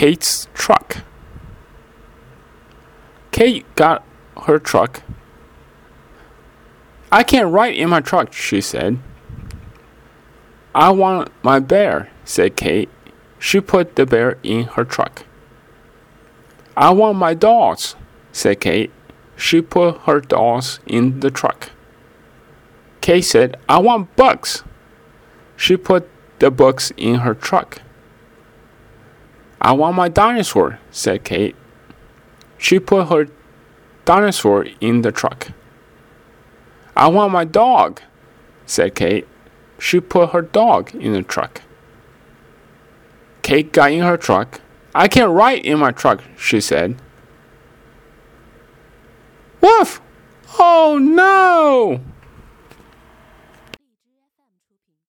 Kate's truck. Kate got her truck. I can't ride in my truck, she said. I want my bear, said Kate. She put the bear in her truck. I want my dolls, said Kate. She put her dolls in the truck. Kate said, I want books. She put the books in her truck. I want my dinosaur, said Kate. She put her dinosaur in the truck. I want my dog, said Kate. She put her dog in the truck. Kate got in her truck. I can't ride in my truck, she said. Woof! Oh no!